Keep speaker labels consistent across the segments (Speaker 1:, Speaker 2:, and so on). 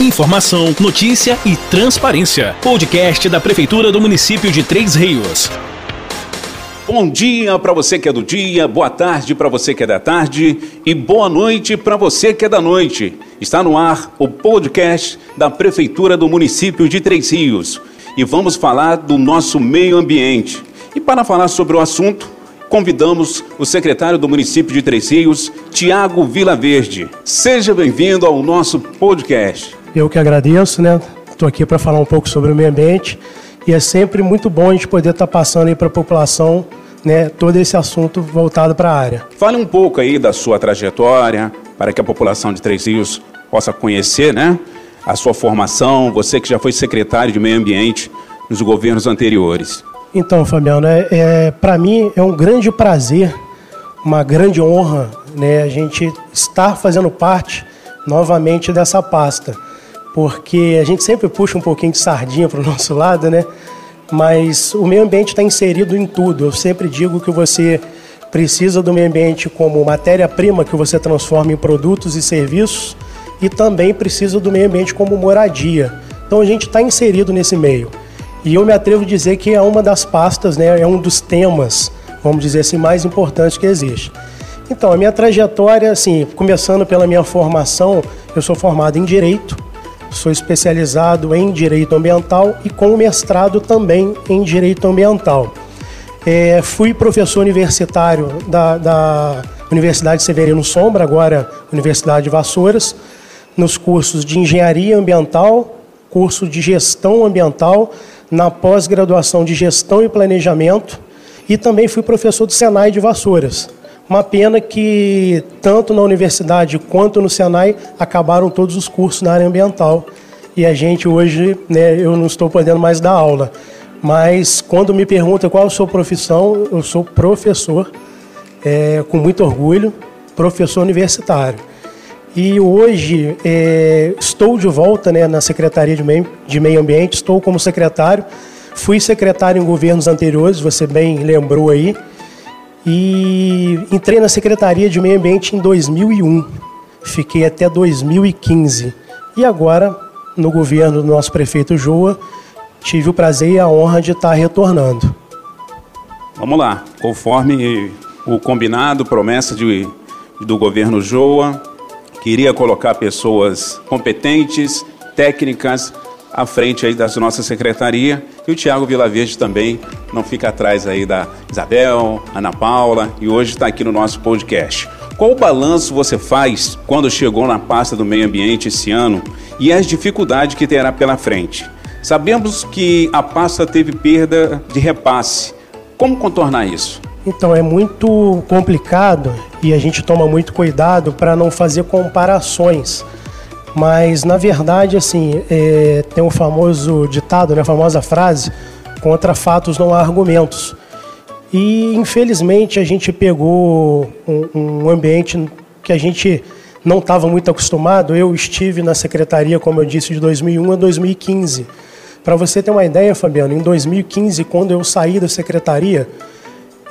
Speaker 1: Informação, notícia e transparência. Podcast da Prefeitura do município de Três Rios.
Speaker 2: Bom dia para você que é do dia, boa tarde para você que é da tarde e boa noite para você que é da noite. Está no ar o podcast da Prefeitura do município de Três Rios e vamos falar do nosso meio ambiente. E para falar sobre o assunto, convidamos o secretário do município de Três Rios, Tiago Vilaverde. Seja bem-vindo ao nosso podcast.
Speaker 3: Eu que agradeço, né? Estou aqui para falar um pouco sobre o meio ambiente e é sempre muito bom a gente poder estar tá passando aí para a população né, todo esse assunto voltado para a área.
Speaker 2: Fale um pouco aí da sua trajetória para que a população de Três Rios possa conhecer, né? A sua formação, você que já foi secretário de meio ambiente nos governos anteriores.
Speaker 3: Então, Fabiano, é, é para mim é um grande prazer, uma grande honra, né, a gente estar fazendo parte novamente dessa pasta porque a gente sempre puxa um pouquinho de sardinha para o nosso lado, né? Mas o meio ambiente está inserido em tudo. Eu sempre digo que você precisa do meio ambiente como matéria-prima que você transforma em produtos e serviços e também precisa do meio ambiente como moradia. Então a gente está inserido nesse meio. E eu me atrevo a dizer que é uma das pastas, né, é um dos temas, vamos dizer assim, mais importantes que existe. Então, a minha trajetória, assim, começando pela minha formação, eu sou formado em Direito, Sou especializado em Direito Ambiental e com mestrado também em Direito Ambiental. É, fui professor universitário da, da Universidade Severino Sombra, agora Universidade de Vassouras, nos cursos de Engenharia Ambiental, curso de Gestão Ambiental, na pós-graduação de Gestão e Planejamento e também fui professor do Senai de Vassouras. Uma pena que tanto na universidade quanto no Senai acabaram todos os cursos na área ambiental. E a gente hoje, né, eu não estou podendo mais dar aula. Mas quando me pergunta qual a sua profissão, eu sou professor, é, com muito orgulho, professor universitário. E hoje é, estou de volta né, na Secretaria de Meio, de Meio Ambiente, estou como secretário. Fui secretário em governos anteriores, você bem lembrou aí e entrei na Secretaria de Meio Ambiente em 2001. Fiquei até 2015. E agora, no governo do nosso prefeito Joa, tive o prazer e a honra de estar retornando.
Speaker 2: Vamos lá, conforme o combinado, promessa de, do governo Joa, queria colocar pessoas competentes, técnicas, à frente aí da nossa secretaria e o Tiago Vilaverde também não fica atrás aí da Isabel, Ana Paula e hoje está aqui no nosso podcast. Qual o balanço você faz quando chegou na pasta do meio ambiente esse ano e as dificuldades que terá pela frente? Sabemos que a pasta teve perda de repasse. Como contornar isso?
Speaker 3: Então é muito complicado e a gente toma muito cuidado para não fazer comparações mas, na verdade, assim, é, tem o famoso ditado, né, a famosa frase, contra fatos não há argumentos. E, infelizmente, a gente pegou um, um ambiente que a gente não estava muito acostumado. Eu estive na secretaria, como eu disse, de 2001 a 2015. Para você ter uma ideia, Fabiano, em 2015, quando eu saí da secretaria,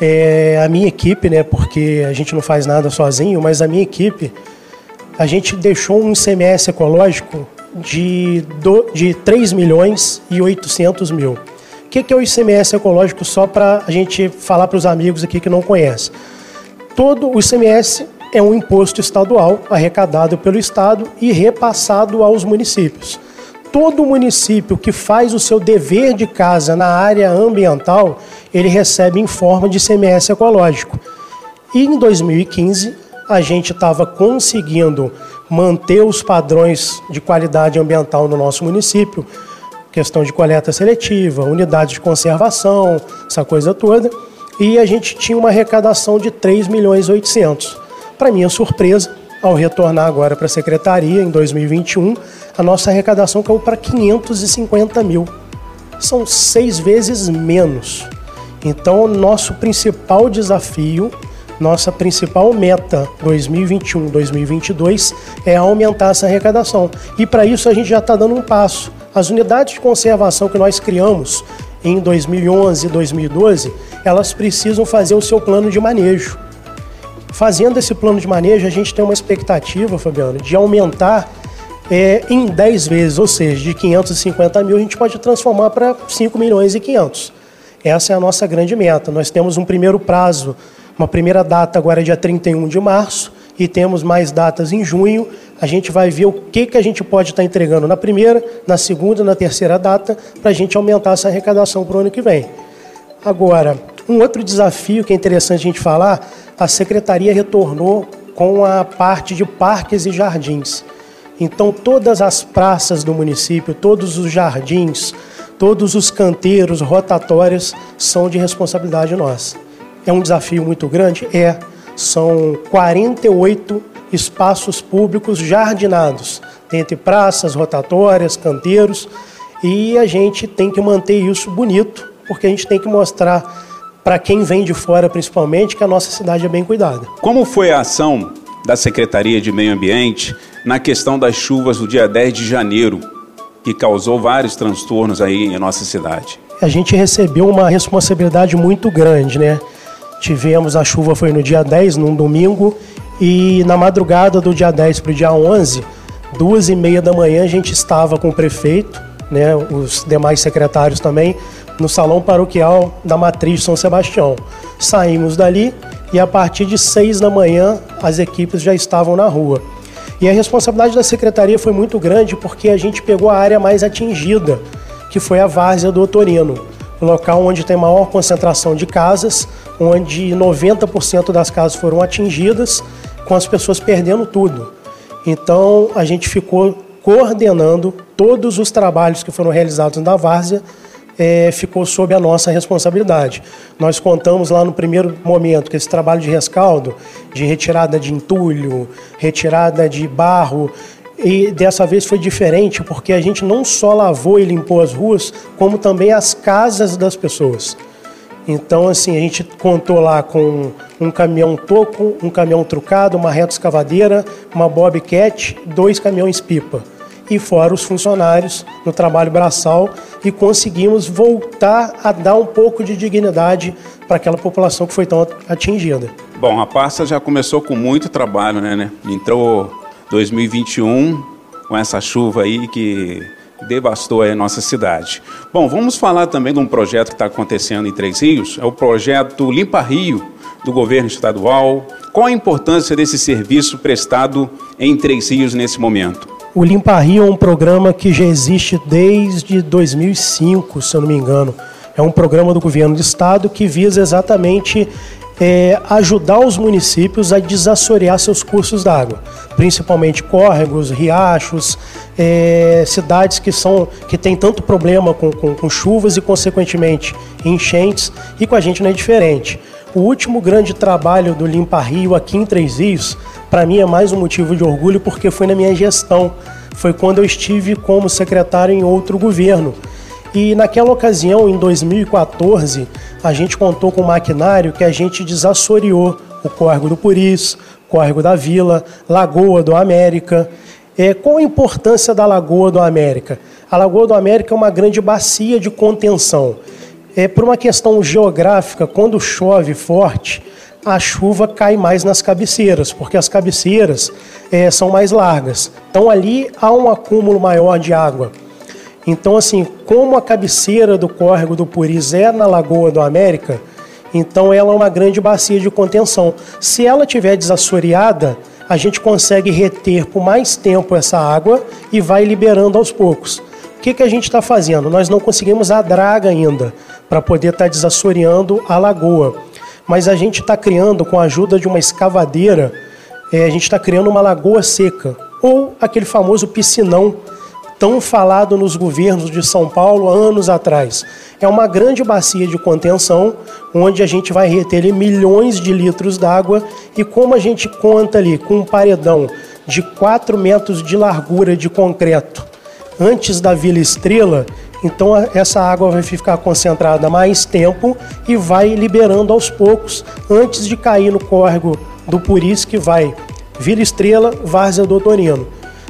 Speaker 3: é, a minha equipe, né, porque a gente não faz nada sozinho, mas a minha equipe a gente deixou um ICMS ecológico de, do, de 3 milhões e 800 mil. O que, que é o ICMS ecológico, só para a gente falar para os amigos aqui que não conhecem? Todo o ICMS é um imposto estadual arrecadado pelo Estado e repassado aos municípios. Todo município que faz o seu dever de casa na área ambiental, ele recebe em forma de ICMS ecológico. E em 2015, a gente estava conseguindo manter os padrões de qualidade ambiental no nosso município, questão de coleta seletiva, unidade de conservação, essa coisa toda, e a gente tinha uma arrecadação de 3 milhões e 800. Para minha surpresa, ao retornar agora para a secretaria em 2021, a nossa arrecadação caiu para 550 mil. São seis vezes menos. Então, nosso principal desafio nossa principal meta 2021-2022 é aumentar essa arrecadação. E para isso a gente já está dando um passo. As unidades de conservação que nós criamos em 2011 e 2012, elas precisam fazer o seu plano de manejo. Fazendo esse plano de manejo, a gente tem uma expectativa, Fabiano, de aumentar é, em 10 vezes, ou seja, de 550 mil, a gente pode transformar para 5 milhões e 500. Essa é a nossa grande meta. Nós temos um primeiro prazo, uma primeira data agora é dia 31 de março, e temos mais datas em junho. A gente vai ver o que, que a gente pode estar entregando na primeira, na segunda, na terceira data, para a gente aumentar essa arrecadação para o ano que vem. Agora, um outro desafio que é interessante a gente falar, a secretaria retornou com a parte de parques e jardins. Então, todas as praças do município, todos os jardins, todos os canteiros, rotatórios são de responsabilidade nossa. É um desafio muito grande? É. São 48 espaços públicos jardinados, entre praças, rotatórias, canteiros, e a gente tem que manter isso bonito, porque a gente tem que mostrar para quem vem de fora, principalmente, que a nossa cidade é bem cuidada.
Speaker 2: Como foi a ação da Secretaria de Meio Ambiente na questão das chuvas do dia 10 de janeiro, que causou vários transtornos aí em nossa cidade?
Speaker 3: A gente recebeu uma responsabilidade muito grande, né? Tivemos a chuva foi no dia 10, num domingo, e na madrugada do dia 10 para o dia 11, duas e meia da manhã, a gente estava com o prefeito, né, os demais secretários também, no salão paroquial da Matriz São Sebastião. Saímos dali e a partir de seis da manhã as equipes já estavam na rua. E a responsabilidade da secretaria foi muito grande porque a gente pegou a área mais atingida, que foi a várzea do Otorino o local onde tem maior concentração de casas, onde 90% das casas foram atingidas, com as pessoas perdendo tudo. Então a gente ficou coordenando todos os trabalhos que foram realizados na várzea, é, ficou sob a nossa responsabilidade. Nós contamos lá no primeiro momento que esse trabalho de rescaldo, de retirada de entulho, retirada de barro, e dessa vez foi diferente porque a gente não só lavou e limpou as ruas, como também as casas das pessoas. Então, assim, a gente contou lá com um caminhão toco, um caminhão trucado, uma reta escavadeira, uma bobcat, dois caminhões pipa. E fora os funcionários no trabalho braçal e conseguimos voltar a dar um pouco de dignidade para aquela população que foi tão atingida.
Speaker 2: Bom, a pasta já começou com muito trabalho, né? né? Entrou 2021, com essa chuva aí que devastou a nossa cidade. Bom, vamos falar também de um projeto que está acontecendo em Três Rios, é o projeto Limpa Rio, do governo estadual. Qual a importância desse serviço prestado em Três Rios nesse momento?
Speaker 3: O Limpa Rio é um programa que já existe desde 2005, se eu não me engano. É um programa do governo do estado que visa exatamente é, ajudar os municípios a desassorear seus cursos d'água, principalmente córregos, riachos, é, cidades que são que têm tanto problema com, com, com chuvas e consequentemente enchentes e com a gente não é diferente. O último grande trabalho do Limpa Rio aqui em Três Rios, para mim é mais um motivo de orgulho porque foi na minha gestão, foi quando eu estive como secretário em outro governo. E naquela ocasião, em 2014, a gente contou com um maquinário que a gente desassoreou o córrego do Puris, córrego da Vila, Lagoa do América. É, qual a importância da Lagoa do América? A Lagoa do América é uma grande bacia de contenção. É, por uma questão geográfica, quando chove forte, a chuva cai mais nas cabeceiras, porque as cabeceiras é, são mais largas. Então ali há um acúmulo maior de água. Então, assim, como a cabeceira do córrego do Puris é na Lagoa do América, então ela é uma grande bacia de contenção. Se ela tiver desassoreada, a gente consegue reter por mais tempo essa água e vai liberando aos poucos. O que, que a gente está fazendo? Nós não conseguimos a draga ainda para poder estar tá desassoreando a lagoa. Mas a gente está criando, com a ajuda de uma escavadeira, é, a gente está criando uma lagoa seca, ou aquele famoso piscinão tão falado nos governos de São Paulo anos atrás. É uma grande bacia de contenção, onde a gente vai reter milhões de litros d'água e como a gente conta ali com um paredão de 4 metros de largura de concreto antes da Vila Estrela, então essa água vai ficar concentrada mais tempo e vai liberando aos poucos antes de cair no córrego do Puris que vai Vila Estrela, Várzea do Otorino.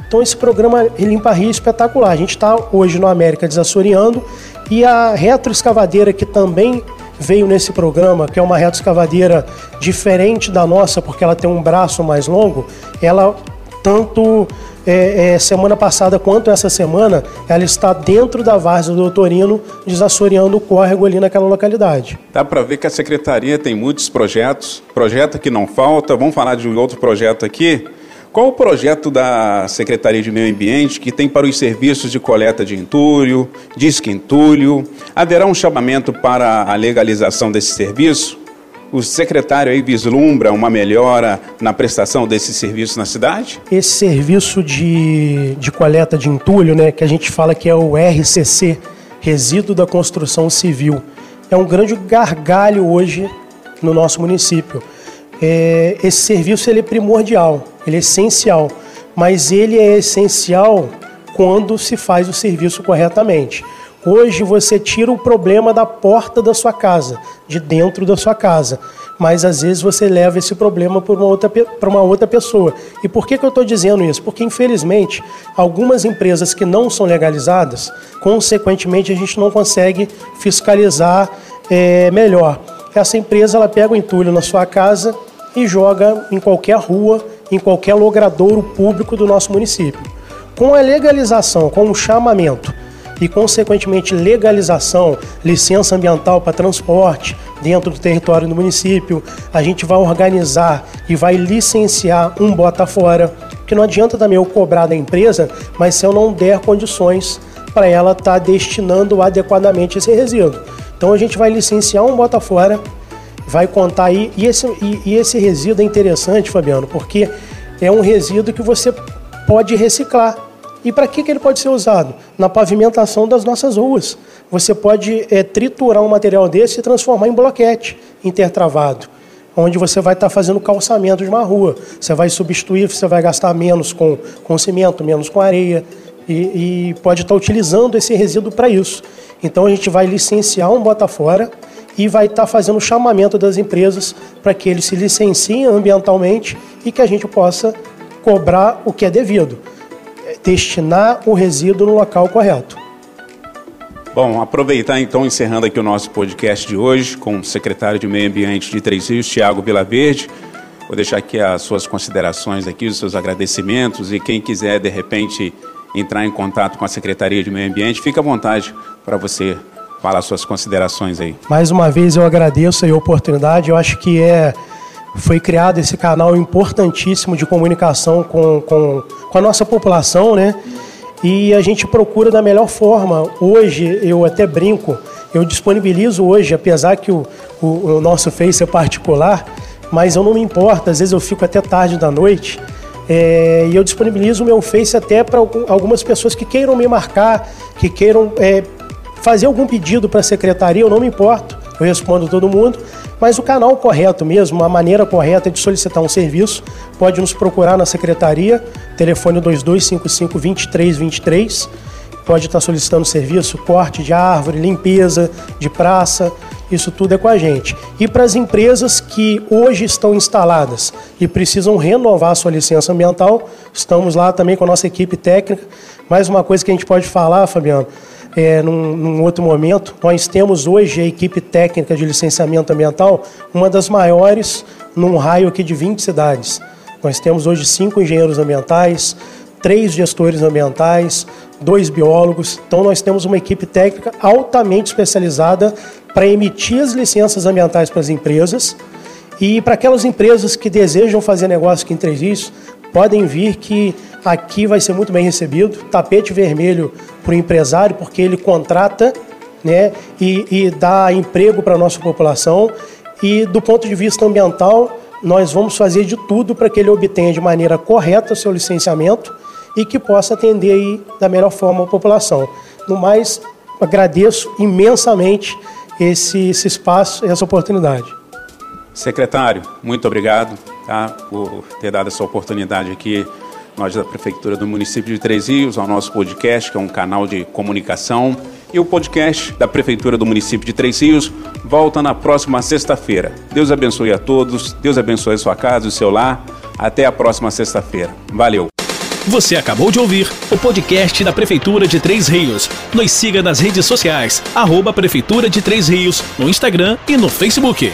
Speaker 3: Então esse programa Limpa Rio é espetacular. A gente está hoje no América desassoreando e a retroescavadeira que também veio nesse programa, que é uma retroescavadeira diferente da nossa, porque ela tem um braço mais longo, ela tanto é, é, semana passada quanto essa semana, ela está dentro da várzea do Doutorino, desassoreando o córrego ali naquela localidade.
Speaker 2: Dá para ver que a secretaria tem muitos projetos, projeto que não falta. Vamos falar de um outro projeto aqui. Qual o projeto da Secretaria de Meio Ambiente que tem para os serviços de coleta de entulho, disque entulho? Haverá um chamamento para a legalização desse serviço? O secretário aí vislumbra uma melhora na prestação desse serviço na cidade?
Speaker 3: Esse serviço de, de coleta de entulho, né, que a gente fala que é o RCC, Resíduo da Construção Civil, é um grande gargalho hoje no nosso município. É, esse serviço ele é primordial, ele é essencial, mas ele é essencial quando se faz o serviço corretamente. Hoje você tira o problema da porta da sua casa, de dentro da sua casa, mas às vezes você leva esse problema para uma outra, para uma outra pessoa. E por que, que eu estou dizendo isso? Porque infelizmente algumas empresas que não são legalizadas, consequentemente a gente não consegue fiscalizar é, melhor. Essa empresa ela pega o entulho na sua casa e joga em qualquer rua, em qualquer logradouro público do nosso município. Com a legalização, com o chamamento e, consequentemente, legalização, licença ambiental para transporte dentro do território do município. A gente vai organizar e vai licenciar um bota fora, que não adianta também eu cobrar da empresa, mas se eu não der condições para ela estar tá destinando adequadamente esse resíduo. Então a gente vai licenciar um bota fora, vai contar aí, e esse, e, e esse resíduo é interessante, Fabiano, porque é um resíduo que você pode reciclar. E para que, que ele pode ser usado? Na pavimentação das nossas ruas. Você pode é, triturar um material desse e transformar em bloquete intertravado, onde você vai estar tá fazendo calçamento de uma rua. Você vai substituir, você vai gastar menos com, com cimento, menos com areia, e, e pode estar tá utilizando esse resíduo para isso. Então a gente vai licenciar um bota fora e vai estar tá fazendo o chamamento das empresas para que eles se licenciem ambientalmente e que a gente possa cobrar o que é devido destinar o resíduo no local correto.
Speaker 2: Bom, aproveitar então, encerrando aqui o nosso podcast de hoje com o secretário de Meio Ambiente de Três Rios, Tiago Vilaverde. Vou deixar aqui as suas considerações aqui, os seus agradecimentos e quem quiser, de repente, entrar em contato com a Secretaria de Meio Ambiente, fica à vontade para você falar suas considerações aí.
Speaker 3: Mais uma vez eu agradeço a oportunidade, eu acho que é foi criado esse canal importantíssimo de comunicação com, com, com a nossa população, né? E a gente procura da melhor forma. Hoje, eu até brinco, eu disponibilizo hoje, apesar que o, o, o nosso Face é particular, mas eu não me importo, às vezes eu fico até tarde da noite. É, e eu disponibilizo o meu Face até para algumas pessoas que queiram me marcar, que queiram é, fazer algum pedido para a secretaria, eu não me importo, eu respondo todo mundo. Mas o canal correto mesmo, a maneira correta de solicitar um serviço, pode nos procurar na secretaria, telefone 2255 2323. Pode estar solicitando serviço, corte de árvore, limpeza de praça, isso tudo é com a gente. E para as empresas que hoje estão instaladas e precisam renovar sua licença ambiental, estamos lá também com a nossa equipe técnica. Mais uma coisa que a gente pode falar, Fabiano, é, num, num, outro momento. Nós temos hoje a equipe técnica de licenciamento ambiental, uma das maiores num raio aqui de 20 cidades. Nós temos hoje cinco engenheiros ambientais, três gestores ambientais, dois biólogos. Então nós temos uma equipe técnica altamente especializada para emitir as licenças ambientais para as empresas. E para aquelas empresas que desejam fazer negócio aqui em Três Rios, podem vir que aqui vai ser muito bem recebido. Tapete vermelho para o empresário, porque ele contrata né, e, e dá emprego para a nossa população. E do ponto de vista ambiental, nós vamos fazer de tudo para que ele obtenha de maneira correta o seu licenciamento e que possa atender aí da melhor forma a população. No mais, agradeço imensamente esse, esse espaço essa oportunidade.
Speaker 2: Secretário, muito obrigado tá, por ter dado essa oportunidade aqui nós da Prefeitura do município de Três Rios, ao nosso podcast, que é um canal de comunicação. E o podcast da Prefeitura do município de Três Rios volta na próxima sexta-feira. Deus abençoe a todos, Deus abençoe a sua casa e o seu lar. Até a próxima sexta-feira. Valeu!
Speaker 1: Você acabou de ouvir o podcast da Prefeitura de Três Rios. Nos siga nas redes sociais, arroba Prefeitura de Três Rios, no Instagram e no Facebook.